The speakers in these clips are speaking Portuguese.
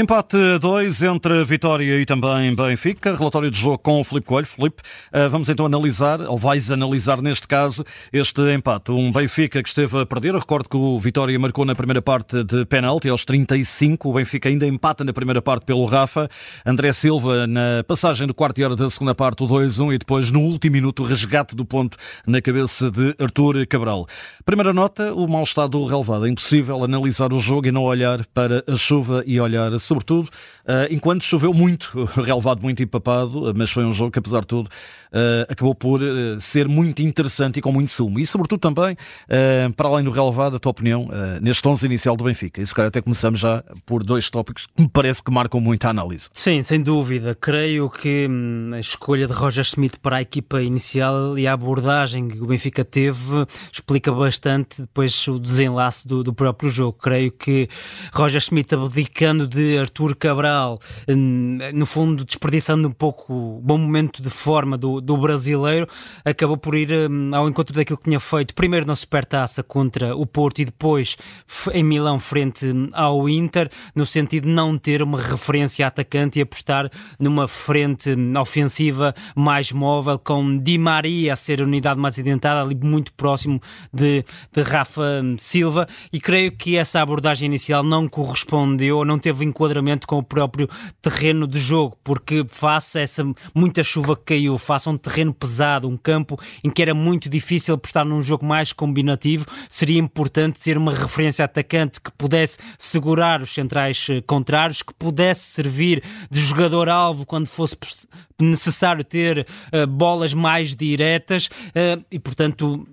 Empate 2 entre Vitória e também Benfica. Relatório de jogo com o Filipe Coelho. Filipe, eh, vamos então analisar, ou vais analisar neste caso, este empate. Um Benfica que esteve a perder. Eu recordo que o Vitória marcou na primeira parte de penalti aos 35. O Benfica ainda empata na primeira parte pelo Rafa. André Silva na passagem do quarto e hora da segunda parte, o 2-1 e depois no último minuto o resgate do ponto na cabeça de Artur Cabral. Primeira nota, o mau estado do relevado. É impossível analisar o jogo e não olhar para a chuva e olhar sobretudo uh, enquanto choveu muito, relevado muito empapado, mas foi um jogo que, apesar de tudo, uh, acabou por uh, ser muito interessante e com muito sumo. E, sobretudo, também, para além do relevado, a tua opinião neste 11 inicial do Benfica. E se calhar até começamos já por dois tópicos que me parece que marcam muito a análise. Sim, sem dúvida. Creio que hum, a escolha de Roger Schmidt para a equipa inicial e a abordagem que o Benfica teve explica bastante depois o desenlace do, do próprio jogo. Creio que Roger Schmidt abdicando de Artur Cabral, no fundo desperdiçando um pouco o bom momento de forma do, do brasileiro, acabou por ir hum, ao encontro daquilo que tinha feito. Primeiro na Supertaça contra o Porto e depois em Milão frente hum, ao Inter, no sentido de não ter uma referência atacante e apostar numa frente hum, ofensiva mais móvel, com Di Maria a ser a unidade mais identada, ali muito próximo de, de Rafa Silva, e creio que essa abordagem inicial não correspondeu, não teve enquadramento com o próprio terreno de jogo, porque face a essa muita chuva que caiu, face a um terreno pesado, um campo em que era muito difícil apostar num jogo mais combinativo, seria importante ter uma referência atacante que pudesse segurar os centrais eh, contrários, que pudesse servir de jogador-alvo quando fosse necessário ter uh, bolas mais diretas uh, e, portanto,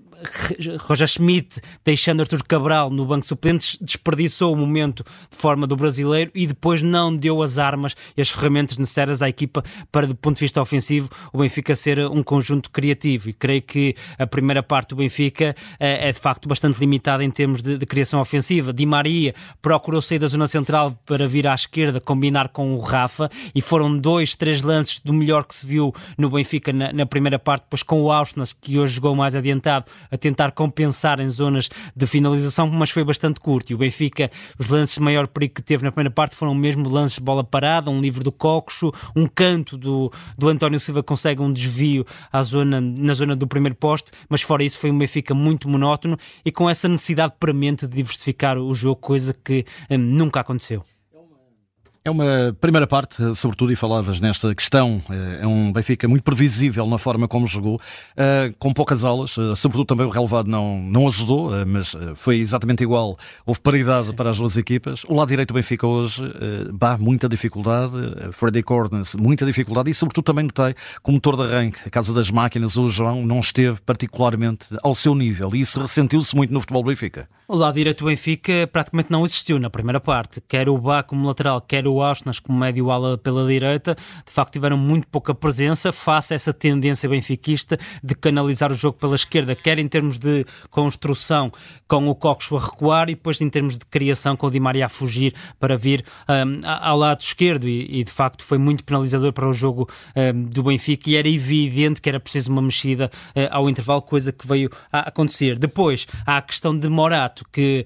Roger Schmidt, deixando Artur Cabral no banco suplentes, desperdiçou o momento de forma do brasileiro e depois não deu as armas e as ferramentas necessárias à equipa para, do ponto de vista ofensivo, o Benfica ser um conjunto criativo. E creio que a primeira parte do Benfica é, é de facto bastante limitada em termos de, de, criação ofensiva. Di Maria procurou sair da zona central para vir à esquerda, combinar com o Rafa, e foram dois, três lances do melhor que se viu no Benfica na, na primeira parte, depois com o Auschwitz, que hoje jogou mais adiantado, a tentar compensar em zonas de finalização, mas foi bastante curto. E o Benfica, os lances de maior perigo que teve na primeira parte foram mesmo lances de bola parada, um livro do Coxo, um canto do, do António Silva consegue um desvio à zona, na zona do primeiro poste, mas fora isso foi um Benfica muito monótono e com essa necessidade premente de diversificar o jogo, coisa que hum, nunca aconteceu. É uma primeira parte, sobretudo, e falavas nesta questão. Eh, é um Benfica muito previsível na forma como jogou, eh, com poucas aulas, eh, sobretudo também o relevado não, não ajudou, mas foi exatamente igual. Houve paridade Sim. para as duas equipas. O lado direito do Benfica hoje, bah, muita dificuldade. Freddy Cordens, muita dificuldade. E, sobretudo, também notei que o motor de arranque, a Casa das Máquinas, o João, não esteve particularmente ao seu nível. E isso ressentiu-se muito no futebol Benfica. O lado direito do Benfica praticamente não existiu na primeira parte. Quer o Bá como lateral, quer o Auschwitz como médio ala pela direita, de facto tiveram muito pouca presença face a essa tendência benfiquista de canalizar o jogo pela esquerda, quer em termos de construção com o Coxo a recuar e depois em termos de criação com o Di Maria a fugir para vir um, ao lado esquerdo e, e, de facto foi muito penalizador para o jogo um, do Benfica e era evidente que era preciso uma mexida uh, ao intervalo, coisa que veio a acontecer. Depois há a questão de Morato, que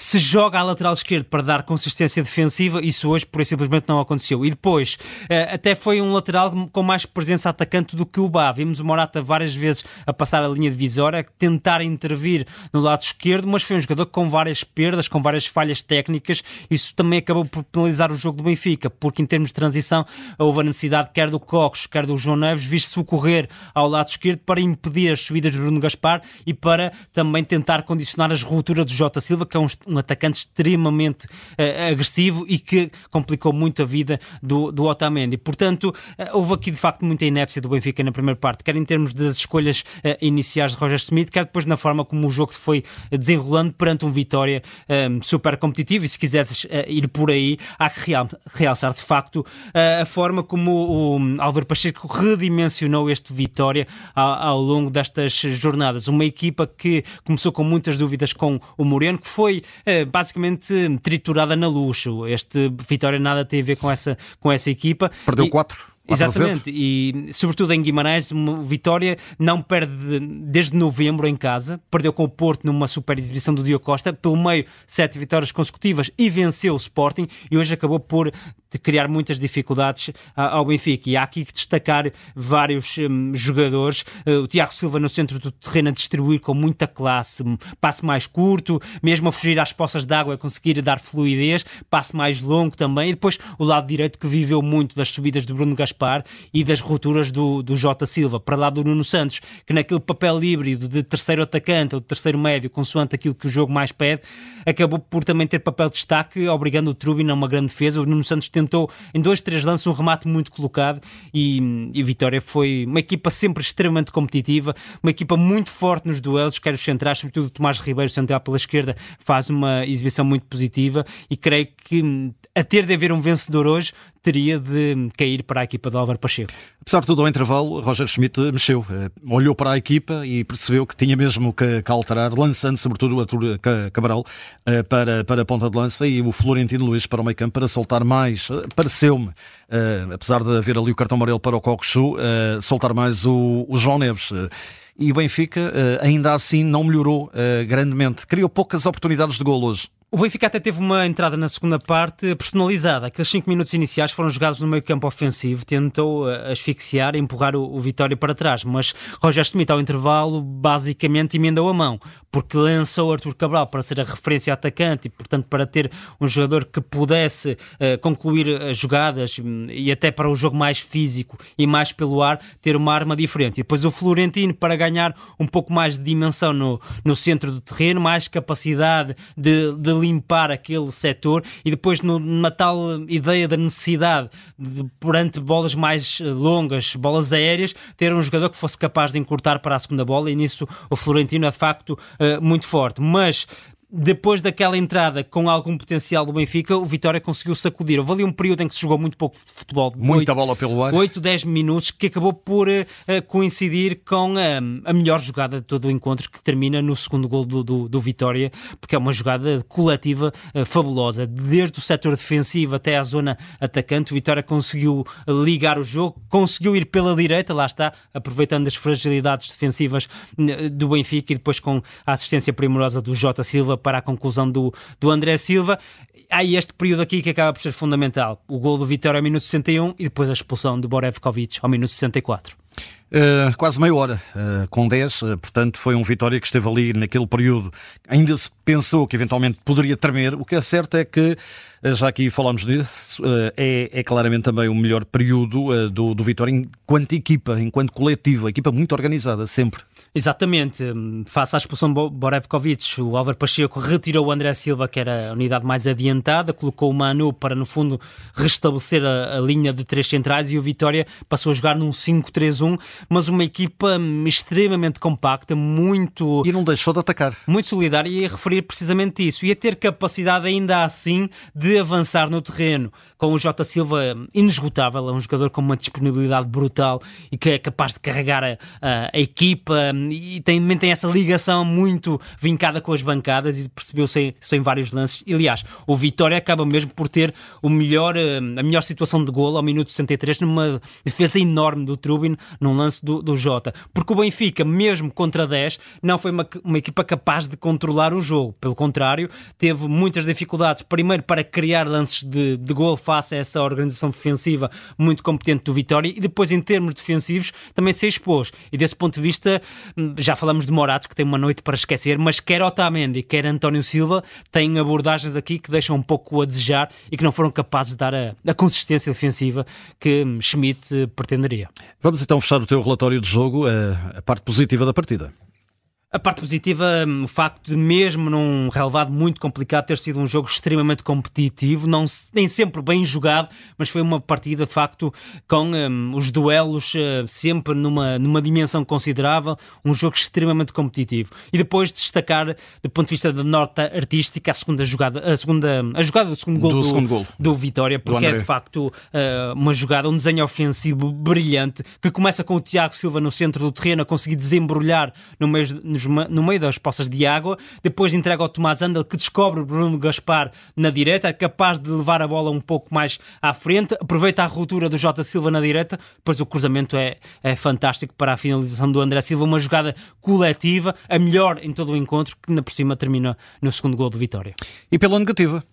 se joga à lateral esquerdo para dar consistência defensiva, isso hoje por simplesmente não aconteceu. E depois, eh, até foi um lateral com mais presença atacante do que o Bá. Vimos o Morata várias vezes a passar a linha divisória, tentar intervir no lado esquerdo, mas foi um jogador com várias perdas, com várias falhas técnicas. Isso também acabou por penalizar o jogo do Benfica, porque em termos de transição houve a necessidade quer do Cox, quer do João Neves, vir socorrer ao lado esquerdo para impedir as subidas de Bruno Gaspar e para também tentar condicionar as rupturas do Jota Silva, que é um um atacante extremamente uh, agressivo e que complicou muito a vida do, do Otamendi. Portanto, uh, houve aqui de facto muita inépcia do Benfica na primeira parte, quer em termos das escolhas uh, iniciais de Roger Smith, quer depois na forma como o jogo se foi desenrolando perante um Vitória um, super competitivo. E se quiseres ir por aí, há que real, realçar de facto a forma como o, o Álvaro Pacheco redimensionou este Vitória ao, ao longo destas jornadas. Uma equipa que começou com muitas dúvidas com o Moreno, que foi basicamente triturada na luxo. Este Vitória nada tem a ver com essa, com essa equipa. Perdeu e, quatro Exatamente, e sobretudo em Guimarães, vitória não perde desde novembro em casa, perdeu com o Porto numa super exibição do Diogo Costa, pelo meio sete vitórias consecutivas e venceu o Sporting. E hoje acabou por criar muitas dificuldades ao Benfica. E há aqui que destacar vários um, jogadores. Uh, o Tiago Silva no centro do terreno a distribuir com muita classe, passe mais curto, mesmo a fugir às poças d'água, a conseguir dar fluidez, passe mais longo também. E depois o lado direito que viveu muito das subidas do Bruno Gaspar e das rupturas do, do Jota Silva, para lá do Nuno Santos, que naquele papel híbrido de terceiro atacante ou de terceiro médio, consoante aquilo que o jogo mais pede, acabou por também ter papel de destaque, obrigando o Trubin a uma grande defesa. O Nuno Santos tentou em dois, três lances um remate muito colocado e, e Vitória foi uma equipa sempre extremamente competitiva, uma equipa muito forte nos duelos, quer os centrais, sobretudo o Tomás Ribeiro, central pela esquerda, faz uma exibição muito positiva e creio que a ter de haver um vencedor hoje, teria de cair para a equipa de Álvaro Pacheco. Apesar de tudo, ao intervalo, Roger Schmidt mexeu, eh, olhou para a equipa e percebeu que tinha mesmo que, que alterar, lançando sobretudo o Artur Cabral eh, para, para a ponta de lança e o Florentino Luís para o meio campo para soltar mais, eh, pareceu-me, apesar de haver ali o cartão amarelo para o Cocosu, soltar mais o, o João Neves e o Benfica ainda assim não melhorou grandemente. Criou poucas oportunidades de gol hoje. O Benfica até teve uma entrada na segunda parte personalizada. Aqueles 5 minutos iniciais foram jogados no meio campo ofensivo, tentou eh, asfixiar e empurrar o, o Vitória para trás, mas Roger Schmidt ao intervalo basicamente emendou a mão, porque lançou Artur Cabral para ser a referência atacante e, portanto, para ter um jogador que pudesse uh, concluir as jogadas hum, e até para o jogo mais físico e mais pelo ar, ter uma arma diferente. E depois o Florentino para ganhar um pouco mais de dimensão no, no centro do terreno, mais capacidade de, de limpar aquele setor e depois numa tal ideia da necessidade de, perante bolas mais eh, longas, bolas aéreas, ter um jogador que fosse capaz de encurtar para a segunda bola e nisso o Florentino é de facto eh, muito forte. Mas depois daquela entrada com algum potencial do Benfica, o Vitória conseguiu sacudir. Houve ali um período em que se jogou muito pouco futebol. Muita 8, bola pelo ar. 8, 10 minutos, que acabou por uh, coincidir com uh, a melhor jogada de todo o encontro, que termina no segundo gol do, do, do Vitória, porque é uma jogada coletiva uh, fabulosa. Desde o setor defensivo até à zona atacante, o Vitória conseguiu ligar o jogo, conseguiu ir pela direita, lá está, aproveitando as fragilidades defensivas do Benfica e depois com a assistência primorosa do Jota Silva para a conclusão do, do André Silva. Há este período aqui que acaba por ser fundamental. O gol do Vitória ao minuto 61 e depois a expulsão do Borevkovic ao minuto 64. Uh, quase meia hora, uh, com 10, uh, portanto foi um Vitória que esteve ali naquele período. Ainda se pensou que eventualmente poderia tremer. O que é certo é que, já aqui falámos disso, é, é, claramente também o melhor período do, do Vitória enquanto equipa, enquanto coletiva, equipa muito organizada, sempre. Exatamente. Face à expulsão de Borevkovic, o Álvaro Pacheco retirou o André Silva, que era a unidade mais adiantada, colocou o Manu para, no fundo, restabelecer a, a linha de três centrais e o Vitória passou a jogar num 5-3-1, mas uma equipa extremamente compacta, muito. E não deixou de atacar. Muito solidária e a referir precisamente isso. E a ter capacidade ainda assim de avançar no terreno. Com o Jota Silva inesgotável, é um jogador com uma disponibilidade brutal e que é capaz de carregar a, a, a equipa e tem, tem essa ligação muito vincada com as bancadas e percebeu-se isso em vários lances. Aliás, o Vitória acaba mesmo por ter o melhor, eh, a melhor situação de golo ao minuto 63 numa defesa enorme do Trubin num lance do, do Jota. Porque o Benfica, mesmo contra 10, não foi uma, uma equipa capaz de controlar o jogo. Pelo contrário, teve muitas dificuldades, primeiro para criar lances de, de gol face a essa organização defensiva muito competente do Vitória e depois em termos defensivos também se expôs. E desse ponto de vista já falamos de Morato, que tem uma noite para esquecer, mas quer Otamendi, quer António Silva, têm abordagens aqui que deixam um pouco a desejar e que não foram capazes de dar a, a consistência defensiva que Schmidt eh, pretenderia. Vamos então fechar o teu relatório de jogo, a, eh, a parte positiva da partida. A parte positiva, hum, o facto de, mesmo num relevado muito complicado, ter sido um jogo extremamente competitivo, não, nem sempre bem jogado, mas foi uma partida, de facto, com um, os duelos uh, sempre numa, numa dimensão considerável, um jogo extremamente competitivo. E depois destacar, do ponto de vista da nota artística, a segunda jogada, a segunda, a jogada do segundo gol do, do, segundo gol. do Vitória, porque do é de facto uh, uma jogada, um desenho ofensivo brilhante, que começa com o Tiago Silva no centro do terreno a conseguir desembrulhar no meio segundos no meio das poças de água, depois entrega ao Tomás Andel que descobre Bruno Gaspar na direita, é capaz de levar a bola um pouco mais à frente, aproveita a ruptura do Jota Silva na direita, depois o cruzamento é, é fantástico para a finalização do André Silva, uma jogada coletiva, a melhor em todo o encontro, que na por cima termina no segundo gol de vitória. E pela negativa?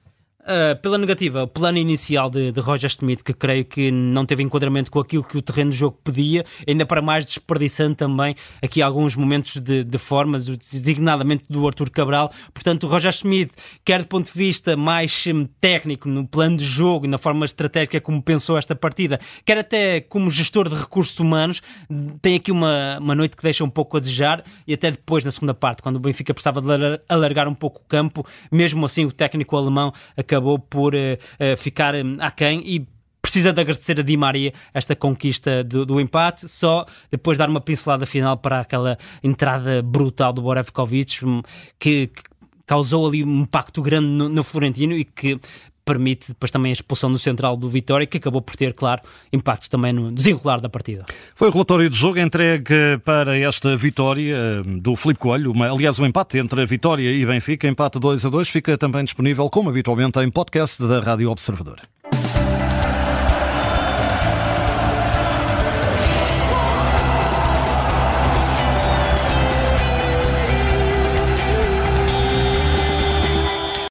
Uh, pela negativa, o plano inicial de, de, Roger Schmidt, que creio que não teve enquadramento com aquilo que o terreno de jogo pedia, ainda para mais desperdiçando também aqui alguns momentos de, de forma, designadamente do Arthur Cabral. Portanto, o Roger Schmidt, quer do ponto de vista mais hum, técnico, no plano de jogo e na forma estratégica como pensou esta partida, quer até como gestor de recursos humanos, tem aqui uma, uma noite que deixa um pouco a desejar e até depois, na segunda parte, quando o Benfica precisava de alargar um pouco o campo, mesmo assim o técnico alemão acabou acabou por uh, ficar um, aquém e precisa de agradecer a Di Maria esta conquista do, do, empate, só depois dar uma pincelada final para aquela entrada brutal do Borevkovic hum, que, que causou ali um impacto grande no, no, Florentino e que permite depois também a expulsão do central do Vitória, que acabou por ter, claro, impacto também no desenrolar da partida. Foi o relatório de jogo entregue para esta vitória hum, do Filipe Coelho, uma, aliás, um empate entre a Vitória e Benfica, empate 2 a 2, fica também disponível, como habitualmente, em podcast da Rádio Observador.